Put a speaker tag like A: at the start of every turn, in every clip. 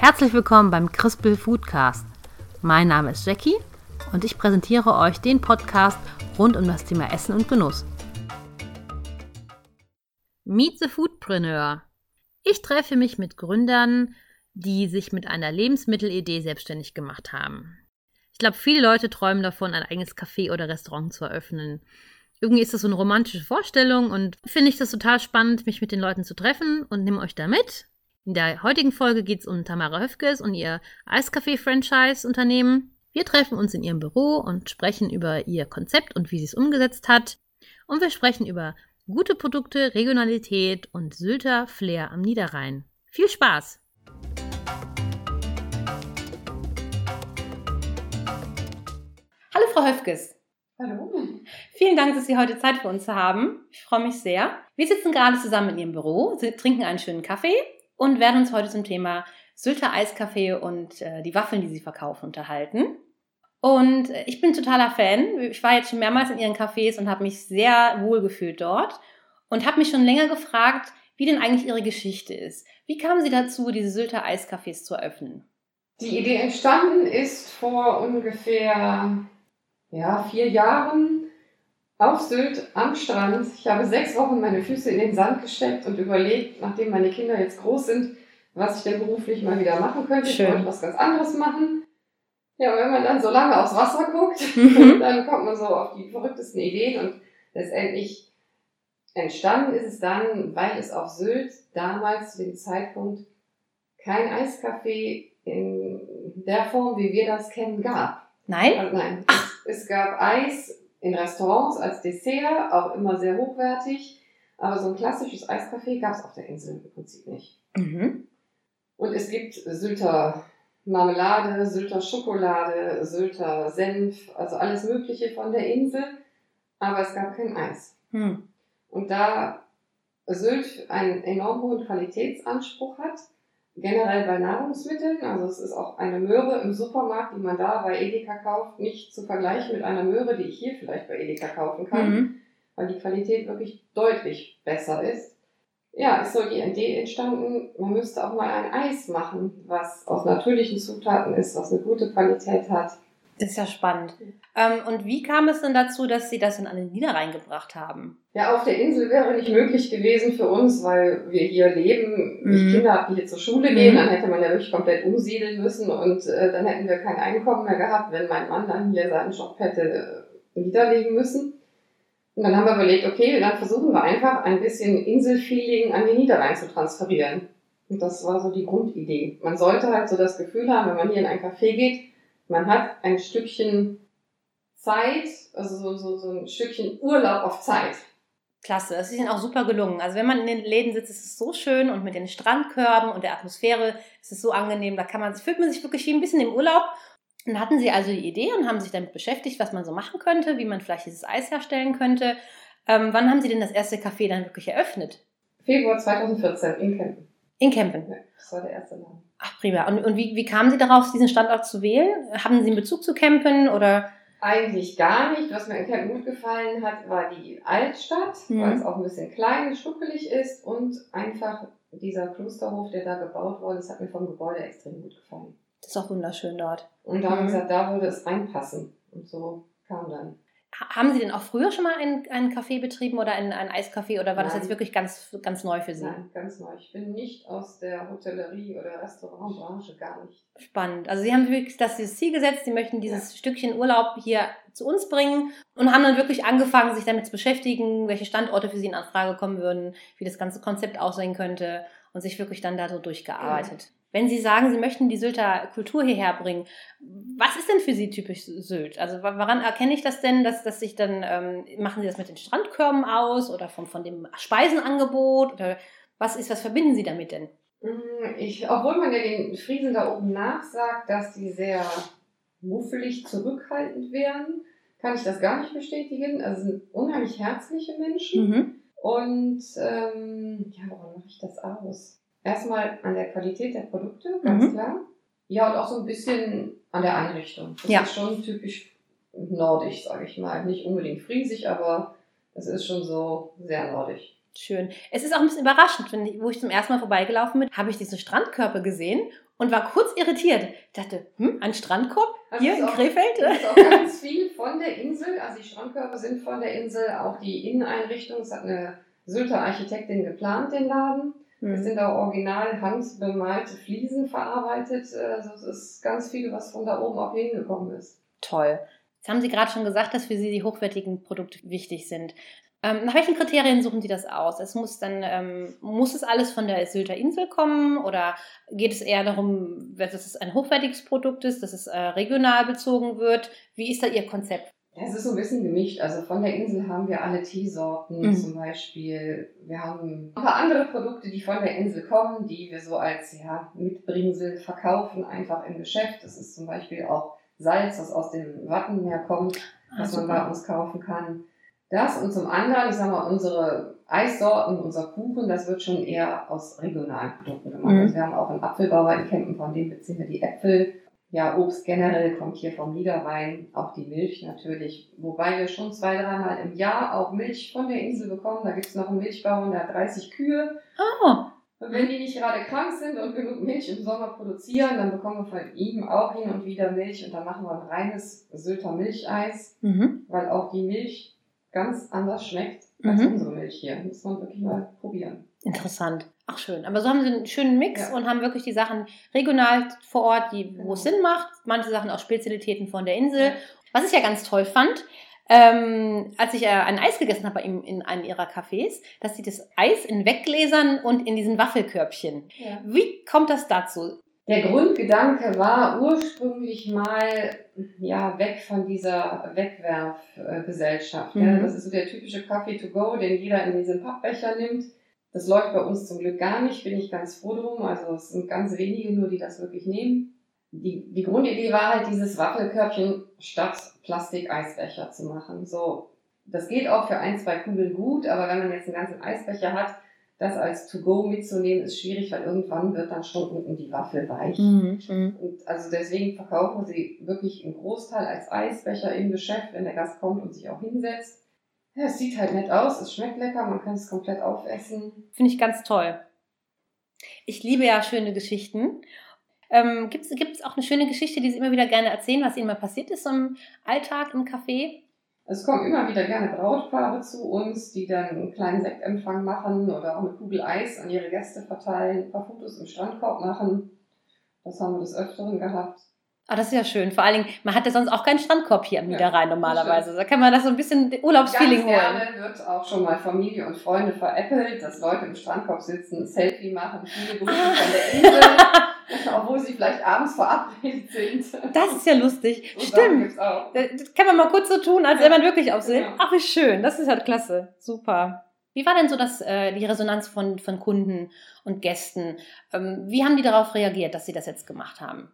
A: Herzlich willkommen beim Crispel Foodcast. Mein Name ist Jackie und ich präsentiere euch den Podcast rund um das Thema Essen und Genuss. Meet the Foodpreneur. Ich treffe mich mit Gründern, die sich mit einer Lebensmittelidee selbstständig gemacht haben. Ich glaube, viele Leute träumen davon, ein eigenes Café oder Restaurant zu eröffnen. Irgendwie ist das so eine romantische Vorstellung und finde ich das total spannend, mich mit den Leuten zu treffen und nehme euch da mit. In der heutigen Folge geht es um Tamara Höfkes und ihr Eiscafé-Franchise-Unternehmen. Wir treffen uns in ihrem Büro und sprechen über ihr Konzept und wie sie es umgesetzt hat. Und wir sprechen über Gute Produkte, Regionalität und Sylter Flair am Niederrhein. Viel Spaß! Hallo Frau Höfges.
B: Hallo.
A: Vielen Dank, dass Sie heute Zeit für uns haben. Ich freue mich sehr. Wir sitzen gerade zusammen in Ihrem Büro, Sie trinken einen schönen Kaffee und werden uns heute zum Thema Sylter Eiskaffee und äh, die Waffeln, die Sie verkaufen, unterhalten. Und ich bin totaler Fan. Ich war jetzt schon mehrmals in ihren Cafés und habe mich sehr wohl gefühlt dort und habe mich schon länger gefragt, wie denn eigentlich ihre Geschichte ist. Wie kamen Sie dazu, diese Sylter Eiscafés zu eröffnen?
B: Die Idee entstanden ist vor ungefähr ja, vier Jahren auf Sylt am Strand. Ich habe sechs Wochen meine Füße in den Sand gesteckt und überlegt, nachdem meine Kinder jetzt groß sind, was ich denn beruflich mal wieder machen könnte.
A: Schön.
B: Ich wollte was ganz anderes machen. Ja, und wenn man dann so lange aufs Wasser guckt,
A: Mhm.
B: dann kommt man so auf die verrücktesten Ideen und letztendlich entstanden ist es dann, weil es auf Sylt damals zu dem Zeitpunkt kein Eiskaffee in der Form, wie wir das kennen, gab.
A: Nein?
B: Also nein, es, es gab Eis in Restaurants als Dessert, auch immer sehr hochwertig, aber so ein klassisches Eiskaffee gab es auf der Insel im Prinzip nicht.
A: Mhm.
B: Und es gibt Sylter Marmelade, Sylter Schokolade, Sylter Senf, also alles Mögliche von der Insel, aber es gab kein Eis.
A: Hm.
B: Und da Sylt einen enorm hohen Qualitätsanspruch hat, generell bei Nahrungsmitteln, also es ist auch eine Möhre im Supermarkt, die man da bei Edeka kauft, nicht zu vergleichen mit einer Möhre, die ich hier vielleicht bei Edeka kaufen kann,
A: Mhm.
B: weil die Qualität wirklich deutlich besser ist. Ja, ist so die Idee entstanden, man müsste auch mal ein Eis machen, was aus natürlichen Zutaten ist, was eine gute Qualität hat.
A: Das ist ja spannend. Ähm, und wie kam es denn dazu, dass Sie das den Niederrhein gebracht haben?
B: Ja, auf der Insel wäre nicht möglich gewesen für uns, weil wir hier leben.
A: Mhm.
B: Ich Kinder habe, die hier zur Schule gehen,
A: Mhm.
B: dann hätte man ja wirklich komplett umsiedeln müssen und äh, dann hätten wir kein Einkommen mehr gehabt, wenn mein Mann dann hier seinen Job hätte äh, niederlegen müssen. Und dann haben wir überlegt, okay, dann versuchen wir einfach ein bisschen Inselfeeling an den Niederrhein zu transferieren. Und das war so die Grundidee. Man sollte halt so das Gefühl haben, wenn man hier in ein Café geht, man hat ein Stückchen Zeit, also so, so, so ein Stückchen Urlaub auf Zeit.
A: Klasse, das ist Ihnen auch super gelungen. Also wenn man in den Läden sitzt, ist es so schön und mit den Strandkörben und der Atmosphäre ist es so angenehm. Da kann man, fühlt man sich wirklich wie ein bisschen im Urlaub. Dann hatten Sie also die Idee und haben sich damit beschäftigt, was man so machen könnte, wie man vielleicht dieses Eis herstellen könnte. Ähm, wann haben Sie denn das erste Café dann wirklich eröffnet?
B: Februar 2014 in Kempen.
A: In Kempen.
B: Ja, das war der erste Laden.
A: Ach, prima. Und, und wie, wie kamen Sie darauf, diesen Standort zu wählen? Haben Sie einen Bezug zu Kempen oder?
B: Eigentlich gar nicht. Was mir in Kempen gut gefallen hat, war die Altstadt,
A: Mhm.
B: weil es auch ein bisschen klein, schnuckelig ist und einfach dieser Klosterhof, der da gebaut worden ist, hat mir vom Gebäude extrem gut gefallen.
A: Das ist auch wunderschön dort.
B: Und da haben wir
A: Mhm.
B: gesagt, da würde es reinpassen. Und so kam dann.
A: Ha- Haben Sie denn auch früher schon mal einen, einen Café betrieben oder ein, ein Eiscafé oder war das
B: Nein.
A: jetzt wirklich ganz, ganz neu für Sie?
B: Nein, ganz neu. Ich bin nicht aus der Hotellerie oder Restaurantbranche, gar nicht.
A: Spannend. Also Sie haben wirklich das Ziel gesetzt, Sie möchten dieses Stückchen Urlaub hier zu uns bringen und haben dann wirklich angefangen, sich damit zu beschäftigen, welche Standorte für Sie in Anfrage kommen würden, wie das ganze Konzept aussehen könnte und sich wirklich dann da so durchgearbeitet. Wenn Sie sagen, Sie möchten die Sylter Kultur hierher bringen, was ist denn für Sie typisch Sylt? Also woran erkenne ich das denn, dass, dass sich dann, ähm, machen Sie das mit den Strandkörben aus oder vom, von dem Speisenangebot oder was ist, was verbinden Sie damit denn?
B: Mm, Ich, obwohl man ja den Friesen da oben nachsagt, dass die sehr muffelig zurückhaltend wären, kann ich das gar nicht bestätigen. Also es sind unheimlich herzliche Menschen.
A: Mhm.
B: Und ähm, ja, woran mache ich das aus? Erstmal an der Qualität der Produkte, ganz
A: Mhm.
B: klar. Ja, und auch so ein bisschen an der Einrichtung. Das
A: Ja.
B: ist schon typisch nordisch, sage ich mal. Nicht unbedingt friesig, aber es ist schon so sehr nordisch.
A: Schön. Es ist auch ein bisschen überraschend, wenn ich, wo ich zum ersten Mal vorbeigelaufen bin, habe ich diese Strandkörper gesehen und war kurz irritiert. Ich dachte, hm, ein Strandkorb
B: Also
A: hier in
B: auch-
A: Krefeld?
B: Das ist auch ganz viel von der Insel. Also die Strandkörper sind von der Insel, auch die Inneneinrichtung. Es hat eine Sylter Architektin geplant, den Laden. Es
A: Hm.
B: sind auch original handbemalte Fliesen verarbeitet. Also es ist ganz viel, was von da oben auch hingekommen ist.
A: Toll. Jetzt haben Sie gerade schon gesagt, dass für Sie die hochwertigen Produkte wichtig sind. Ähm, nach welchen Kriterien suchen Sie das aus? Es muss dann, ähm, muss es alles von der Sylter Insel kommen oder geht es eher darum, dass es ein hochwertiges Produkt ist, dass es äh, regional bezogen wird? Wie ist da Ihr Konzept?
B: Es ist so ein bisschen gemischt. Also von der Insel haben wir alle Teesorten
A: Mhm.
B: zum Beispiel. Wir haben ein paar andere Produkte, die von der Insel kommen, die wir so als ja, Mitbringsel verkaufen, einfach im Geschäft. Das ist zum Beispiel auch Salz, das aus dem Wattenmeer kommt,
A: Ah,
B: was man
A: super.
B: bei uns kaufen kann. Das und zum anderen, ich sag mal, unsere Eissorten, unser Kuchen, das wird schon eher aus regionalen Produkten gemacht.
A: Mhm.
B: Also wir haben auch einen Apfelbauer in Kempen, von dem beziehen wir die Äpfel. Ja, Obst generell kommt hier vom Niederrhein, auch die Milch natürlich. Wobei wir schon zwei, dreimal im Jahr auch Milch von der Insel bekommen. Da gibt's noch einen Milchbauern, der hat 30 Kühe.
A: Oh,
B: Und wenn die nicht gerade krank sind und genug Milch im Sommer produzieren, dann bekommen wir von ihm auch hin und wieder Milch. Und dann machen wir ein reines Sylter Milcheis,
A: mhm.
B: weil auch die Milch ganz anders schmeckt als
A: Mhm.
B: unsere Milch hier. Muss man wirklich mal probieren.
A: interessant. Ach schön. Aber so haben Sie einen schönen Mix
B: Ja.
A: und haben wirklich die Sachen regional vor Ort, die, wo es
B: Genau.
A: Sinn macht. Manche Sachen auch Spezialitäten von der Insel. Was ich ja ganz toll fand, ähm, als ich äh, ein Eis gegessen habe bei ihm in einem ihrer Cafés, dass sie das Eis in Weggläsern und in diesen Waffelkörbchen.
B: Ja.
A: Wie kommt das dazu?
B: Der Grundgedanke war ursprünglich mal ja weg von dieser Wegwerfgesellschaft.
A: Mhm.
B: Ja, das ist so der typische Coffee to go, den jeder in diesen Pappbecher nimmt. Das läuft bei uns zum Glück gar nicht, bin ich ganz froh drum. Also es sind ganz wenige nur, die das wirklich nehmen. Die, die Grundidee war halt, dieses Waffelkörbchen statt Plastik-Eisbecher zu machen. So, das geht auch für ein, zwei Kugeln gut, aber wenn man jetzt einen ganzen Eisbecher hat, das als To-Go mitzunehmen, ist schwierig, weil irgendwann wird dann schon unten die Waffel weich.
A: Mhm. Mhm.
B: Und also deswegen verkaufen wir sie wirklich im Großteil als Eisbecher im Geschäft, wenn der Gast kommt und sich auch hinsetzt. Ja, es sieht halt nett aus, es schmeckt lecker, man kann es komplett aufessen.
A: Finde ich ganz toll. Ich liebe ja schöne Geschichten. Ähm, Gibt es auch eine schöne Geschichte, die Sie immer wieder gerne erzählen, was Ihnen mal passiert ist im Alltag im Café?
B: Es kommen immer wieder gerne Brautpaare zu uns, die dann einen kleinen Sektempfang machen oder auch eine Kugel Eis an ihre Gäste verteilen, ein paar Fotos im Strandkorb machen. Das haben wir des Öfteren gehabt.
A: Ah, das ist ja schön. Vor allen Dingen, man hat ja sonst auch keinen Strandkorb hier am
B: Ja,
A: Niederrhein normalerweise. Da kann man das so ein bisschen Urlaubsfeeling holen.
B: gerne wird auch schon mal Familie und Freunde veräppelt, dass Leute im Strandkorb sitzen, Selfie machen, viele Grüße von der Insel, obwohl sie vielleicht abends verabredet sind.
A: Das ist ja lustig.
B: So
A: Stimmt. Äh, Das kann man mal kurz so tun, als
B: Ja.
A: wäre man wirklich auf See.
B: Genau.
A: Ach, wie schön. Das ist halt klasse. Super. Wie war denn so das, äh, die Resonanz von, von Kunden und Gästen? Ähm, wie haben die darauf reagiert, dass sie das jetzt gemacht haben?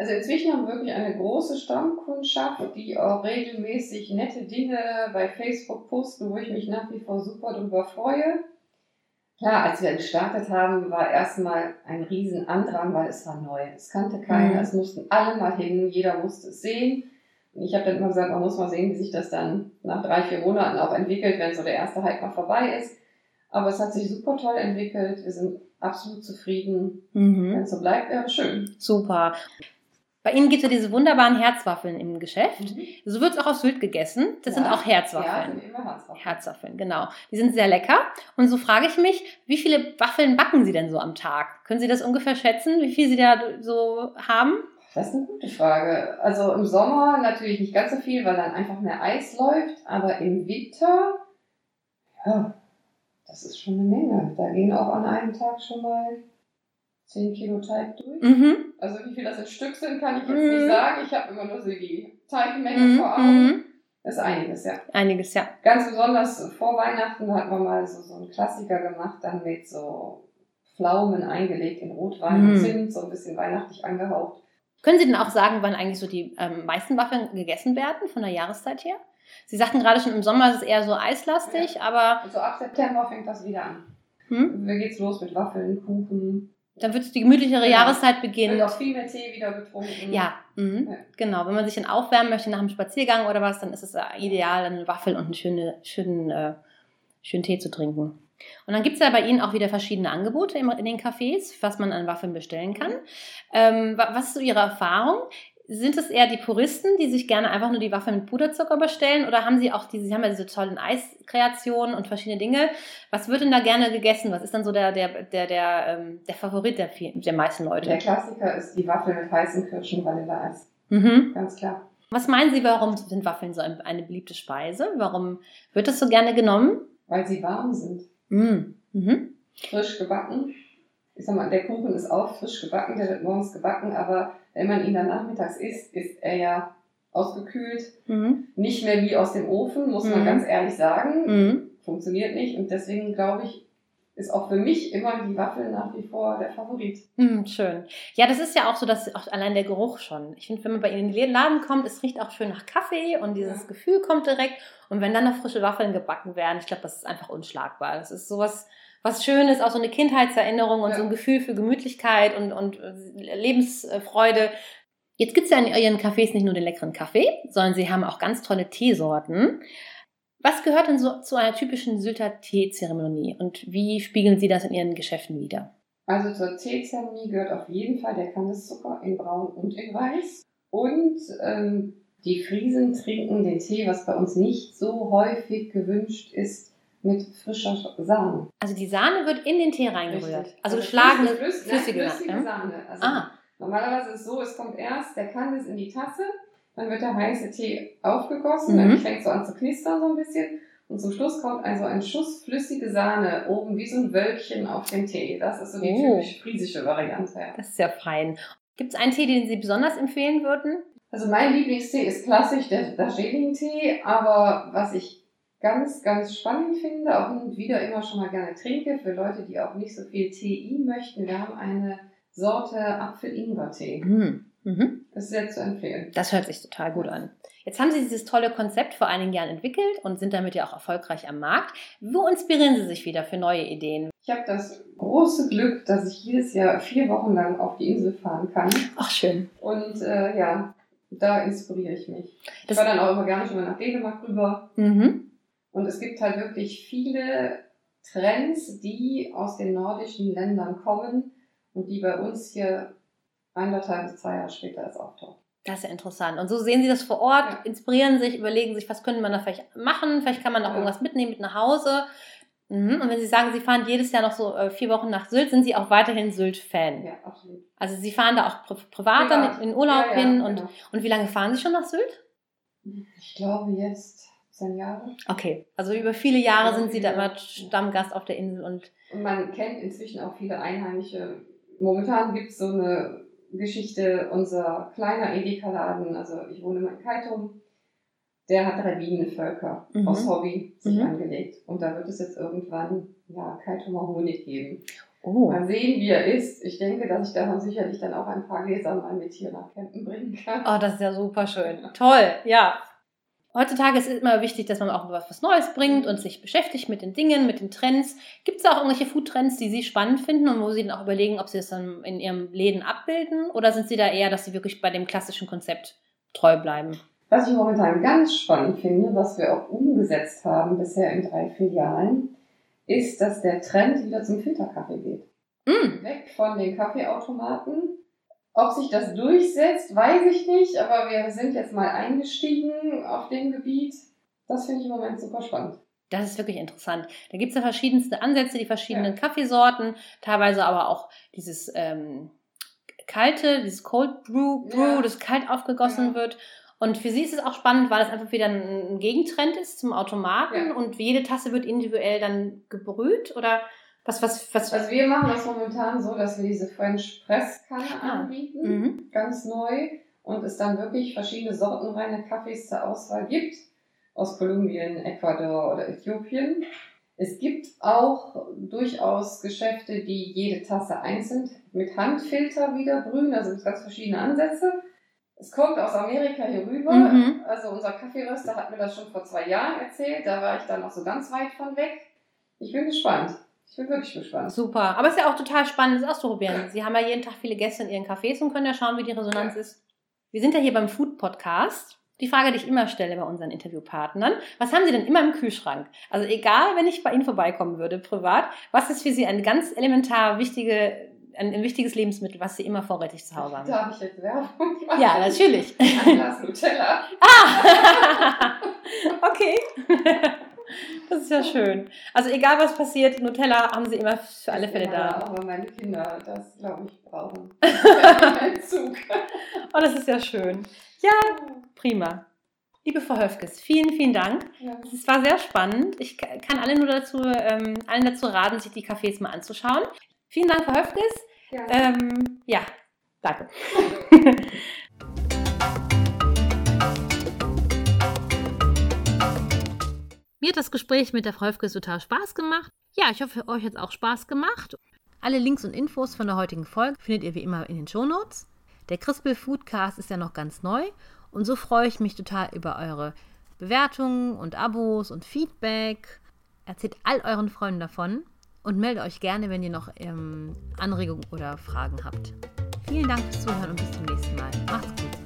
B: Also inzwischen haben wir wirklich eine große Stammkundschaft, die auch regelmäßig nette Dinge bei Facebook posten, wo ich mich nach wie vor super drüber freue. Klar, als wir gestartet haben, war erstmal ein riesen Andrang, weil es war neu. Es kannte keiner,
A: Mhm.
B: es mussten alle mal hin, jeder musste es sehen. Und ich habe dann immer gesagt, man muss mal sehen, wie sich das dann nach drei, vier Monaten auch entwickelt, wenn so der erste Hype mal vorbei ist. Aber es hat sich super toll entwickelt. Wir sind absolut zufrieden.
A: Mhm.
B: Wenn es so bleibt, wäre schön.
A: Super. Bei Ihnen gibt es ja diese wunderbaren Herzwaffeln im Geschäft. So wird es auch auf Sylt gegessen. Das sind
B: Ja.
A: auch
B: Ja,
A: Herzwaffeln.
B: sind immer Herzwaffeln.
A: Herzwaffeln, genau. Die sind sehr lecker. Und so frage ich mich, wie viele Waffeln backen Sie denn so am Tag? Können Sie das ungefähr schätzen, wie viel Sie da so haben?
B: Das ist eine gute Frage. Also im Sommer natürlich nicht ganz so viel, weil dann einfach mehr Eis läuft, aber im Winter, ja, das ist schon eine Menge. Da gehen auch an einem Tag schon mal 10 Kilo Teig durch.
A: Mhm.
B: Also wie viel das in Stück sind, kann ich jetzt
A: Mhm.
B: nicht sagen. Ich habe immer nur so die Teigmenge
A: Mhm.
B: vor Augen.
A: Mhm.
B: Das ist einiges, ja.
A: Einiges, ja.
B: Ganz besonders vor Weihnachten hat man mal so, so einen Klassiker gemacht, dann mit so Pflaumen eingelegt in Rotwein
A: Mhm.
B: und Zimt, so ein bisschen weihnachtlich angehaucht.
A: Können Sie denn auch sagen, wann eigentlich so die ähm, meisten Waffeln gegessen werden von der Jahreszeit her? Sie sagten gerade schon, im Sommer ist es eher so eislastig, aber
B: Also ab September fängt das wieder an.
A: hm,
B: Wie geht's los mit Waffeln, Kuchen?
A: Dann wird die gemütlichere
B: Genau.
A: Jahreszeit
B: Wird
A: beginnen.
B: auch viel mehr Tee wieder getrunken.
A: Ja, mhm.
B: Ja.
A: genau. Wenn man sich dann aufwärmen möchte nach einem Spaziergang oder was, dann ist es äh, ideal, eine Waffel und einen schönen, schönen, äh, schönen Tee zu trinken. Und dann gibt es ja bei Ihnen auch wieder verschiedene Angebote in den Cafés, was man an Waffeln bestellen kann. Ähm, was ist so Ihre Erfahrung? Sind es eher die Puristen, die sich gerne einfach nur die Waffeln mit Puderzucker bestellen? Oder haben Sie auch diese, Sie haben ja diese tollen Eiskreationen und verschiedene Dinge. Was wird denn da gerne gegessen? Was ist dann so der, der, der, der, ähm, der Favorit der, der meisten Leute?
B: Der Klassiker ist die Waffel mit heißen Kirschen Vanilleeis. Mhm. Ganz klar.
A: Was meinen Sie, warum sind Waffeln so eine beliebte Speise? Warum wird das so gerne genommen?
B: Weil sie warm sind. Mm. Mhm. Frisch gebacken. Ich sag mal, der Kuchen ist auch frisch gebacken, der wird morgens gebacken, aber wenn man ihn dann nachmittags isst, ist er ja ausgekühlt. Mhm. Nicht mehr wie aus dem Ofen, muss man mhm. ganz ehrlich sagen. Mhm. Funktioniert nicht. Und deswegen glaube ich, ist auch für mich immer die Waffel nach wie vor der Favorit.
A: Mm, schön. Ja, das ist ja auch so, dass auch allein der Geruch schon. Ich finde, wenn man bei Ihnen in den Laden kommt, es riecht auch schön nach Kaffee und dieses ja. Gefühl kommt direkt. Und wenn dann noch frische Waffeln gebacken werden, ich glaube, das ist einfach unschlagbar. Das ist sowas, was Schönes, auch so eine Kindheitserinnerung und ja. so ein Gefühl für Gemütlichkeit und, und Lebensfreude. Jetzt gibt es ja in Ihren Cafés nicht nur den leckeren Kaffee, sondern Sie haben auch ganz tolle Teesorten. Was gehört denn so zu einer typischen Sylter Teezeremonie und wie spiegeln Sie das in Ihren Geschäften wider?
B: Also zur Teezeremonie gehört auf jeden Fall der Kandiszucker in Braun und in Weiß. Und ähm, die Friesen trinken den Tee, was bei uns nicht so häufig gewünscht ist, mit frischer Sahne.
A: Also die Sahne wird in den Tee reingerührt. Richtig. Also, also schlagende flüssige,
B: flüssige, flüssige Sahne. Also ah. Normalerweise ist es so, es kommt erst der Kandis in die Tasse dann wird der heiße Tee aufgegossen, mhm. dann fängt so an zu knistern so ein bisschen. Und zum Schluss kommt also ein Schuss flüssige Sahne oben wie so ein Wölkchen auf den Tee. Das ist so die oh. typisch friesische Variante.
A: Das ist ja fein. Gibt es einen Tee, den Sie besonders empfehlen würden?
B: Also mein Lieblingstee ist klassisch der Darjeeling-Tee, aber was ich ganz, ganz spannend finde, auch und wieder immer schon mal gerne trinke, für Leute, die auch nicht so viel Tein möchten, wir haben eine Sorte Apfel-Ingwer-Tee. Mhm. Mhm. Das ist sehr zu empfehlen.
A: Das hört sich total gut an. Jetzt haben Sie dieses tolle Konzept vor einigen Jahren entwickelt und sind damit ja auch erfolgreich am Markt. Wo inspirieren Sie sich wieder für neue Ideen?
B: Ich habe das große Glück, dass ich jedes Jahr vier Wochen lang auf die Insel fahren kann.
A: Ach, schön.
B: Und äh, ja, da inspiriere ich mich. Das ich war dann auch immer gerne schon mal nach Dänemark rüber. Mhm. Und es gibt halt wirklich viele Trends, die aus den nordischen Ländern kommen und die bei uns hier anderthalb bis zwei Jahre später erst auftaucht.
A: Das ist ja interessant. Und so sehen Sie das vor Ort, ja. inspirieren sich, überlegen sich, was könnte man da vielleicht machen. Vielleicht kann man auch ja. irgendwas mitnehmen mit nach Hause. Mhm. Und wenn Sie sagen, Sie fahren jedes Jahr noch so äh, vier Wochen nach Sylt, sind Sie auch weiterhin Sylt-Fan?
B: Ja, absolut.
A: Also Sie fahren da auch pri privat dann in Urlaub ja, hin. Und, genau. und wie lange fahren Sie schon nach Sylt?
B: Ich glaube jetzt zehn Jahre.
A: Okay, also über viele Jahre sind Sie da immer Stammgast auf der Insel. Und,
B: und man kennt inzwischen auch viele Einheimische. Momentan gibt es so eine Geschichte, unser kleiner Edeka-Laden, also ich wohne in Kaitum, der hat drei Bienenvölker mhm. aus Hobby sich mhm. angelegt. Und da wird es jetzt irgendwann, ja, Kaitumer Honig geben. Oh. Mal sehen, wie er ist. Ich denke, dass ich davon sicherlich dann auch ein paar Gläser mal mit hier nach Campen bringen kann.
A: Oh, das ist ja super schön. Toll, ja. Heutzutage ist es immer wichtig, dass man auch was, Neues bringt und sich beschäftigt mit den Dingen, mit den Trends. Gibt es da auch irgendwelche Food-Trends, die Sie spannend finden und wo Sie dann auch überlegen, ob Sie das dann in Ihrem Läden abbilden? Oder sind Sie da eher, dass Sie wirklich bei dem klassischen Konzept treu bleiben?
B: Was ich momentan ganz spannend finde, was wir auch umgesetzt haben bisher in drei Filialen, ist, dass der Trend wieder zum Filterkaffee geht. Mm. Weg von den Kaffeeautomaten ob sich das durchsetzt, weiß ich nicht, aber wir sind jetzt mal eingestiegen auf dem Gebiet. Das finde ich im Moment super spannend.
A: Das ist wirklich interessant. Da gibt es ja verschiedenste Ansätze, die verschiedenen ja. Kaffeesorten, teilweise aber auch dieses ähm, kalte, dieses Cold Brew, Brew ja. das kalt aufgegossen ja. wird. Und für sie ist es auch spannend, weil es einfach wieder ein Gegentrend ist zum Automaten und jede Tasse wird individuell dann gebrüht oder was, was, was?
B: Also wir machen das momentan so, dass wir diese French Press Kanne ah. anbieten, mhm. ganz neu, und es dann wirklich verschiedene sortenreine Kaffees zur Auswahl gibt, aus Kolumbien, Ecuador oder Äthiopien. Es gibt auch durchaus Geschäfte, die jede Tasse einzeln mit Handfilter wieder brühen, also mit ganz verschiedene Ansätze. Es kommt aus Amerika hier rüber. Mhm. Also unser Kaffeeröster hat mir das schon vor zwei Jahren erzählt. Da war ich dann noch so ganz weit von weg. Ich bin gespannt. Ich bin wirklich gespannt.
A: Super. Aber es ist ja auch total spannend, das auszuprobieren. Sie haben ja jeden Tag viele Gäste in ihren Cafés und können ja schauen, wie die Resonanz ja. ist. Wir sind ja hier beim Food Podcast. Die Frage, die ich immer stelle bei unseren Interviewpartnern, was haben Sie denn immer im Kühlschrank? Also egal, wenn ich bei Ihnen vorbeikommen würde, privat, was ist für Sie eine ganz elementar wichtige, ein, ein wichtiges Lebensmittel, was Sie immer vorrätig zu Hause haben?
B: Da habe ich jetzt Werbung gemacht.
A: Ja, natürlich.
B: Ein Glas Nutella.
A: Ah! okay. Das ist ja schön. Also egal was passiert, Nutella haben Sie immer für alle Fälle
B: Ja,
A: da.
B: aber meine Kinder das, glaube ich, brauchen. Ein Zug.
A: Oh, das ist ja schön. Ja, prima. Liebe Frau Höfkes, vielen, vielen Dank.
B: Ja.
A: Es war sehr spannend. Ich ka- kann alle nur dazu, ähm, allen dazu raten, sich die Cafés mal anzuschauen. Vielen Dank, Frau Höfkes.
B: Ja.
A: Ähm, ja, danke. Mir hat das Gespräch mit der Frau Höfkes total Spaß gemacht. Ja, ich hoffe, euch hat es auch Spaß gemacht. Alle Links und Infos von der heutigen Folge findet ihr wie immer in den Shownotes. Der Crispel Foodcast ist ja noch ganz neu und so freue ich mich total über eure Bewertungen und Abos und Feedback. Erzählt all euren Freunden davon und meldet euch gerne, wenn ihr noch ähm, Anregungen oder Fragen habt. Vielen Dank fürs Zuhören und bis zum nächsten Mal. Macht's gut.